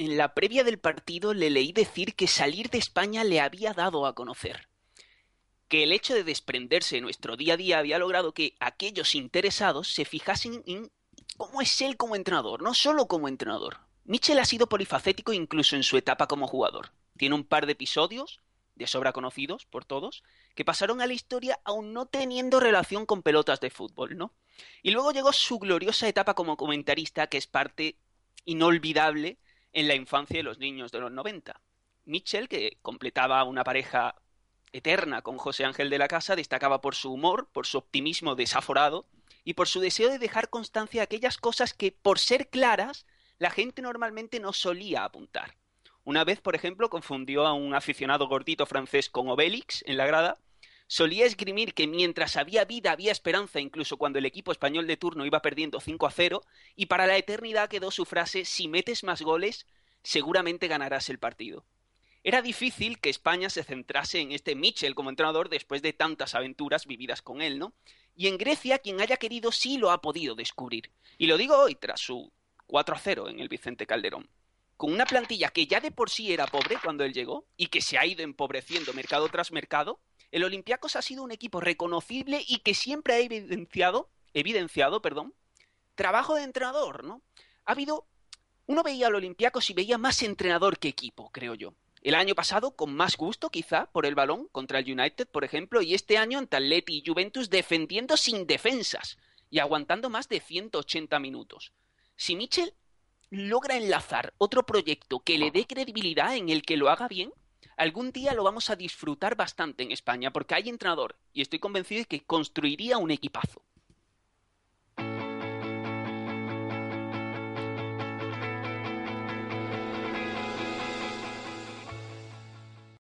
En la previa del partido le leí decir que salir de España le había dado a conocer. Que el hecho de desprenderse de nuestro día a día había logrado que aquellos interesados se fijasen en cómo es él como entrenador, no solo como entrenador. Mitchell ha sido polifacético incluso en su etapa como jugador. Tiene un par de episodios, de sobra conocidos por todos, que pasaron a la historia aún no teniendo relación con pelotas de fútbol, ¿no? Y luego llegó su gloriosa etapa como comentarista, que es parte inolvidable en la infancia de los niños de los 90. Mitchell, que completaba una pareja eterna con José Ángel de la Casa, destacaba por su humor, por su optimismo desaforado y por su deseo de dejar constancia de aquellas cosas que, por ser claras, la gente normalmente no solía apuntar. Una vez, por ejemplo, confundió a un aficionado gordito francés con Obélix en la grada. Solía esgrimir que mientras había vida había esperanza incluso cuando el equipo español de turno iba perdiendo 5 a 0 y para la eternidad quedó su frase si metes más goles seguramente ganarás el partido. Era difícil que España se centrase en este Mitchell como entrenador después de tantas aventuras vividas con él, ¿no? Y en Grecia quien haya querido sí lo ha podido descubrir. Y lo digo hoy tras su 4 a 0 en el Vicente Calderón con una plantilla que ya de por sí era pobre cuando él llegó y que se ha ido empobreciendo mercado tras mercado, el Olympiacos ha sido un equipo reconocible y que siempre ha evidenciado, evidenciado, perdón, trabajo de entrenador, ¿no? Ha habido uno veía al Olympiacos y veía más entrenador que equipo, creo yo. El año pasado con más gusto, quizá, por el balón contra el United, por ejemplo, y este año ante Atleti y Juventus defendiendo sin defensas y aguantando más de 180 minutos. Si Mitchell logra enlazar otro proyecto que le dé credibilidad en el que lo haga bien, algún día lo vamos a disfrutar bastante en España, porque hay entrenador, y estoy convencido de que construiría un equipazo.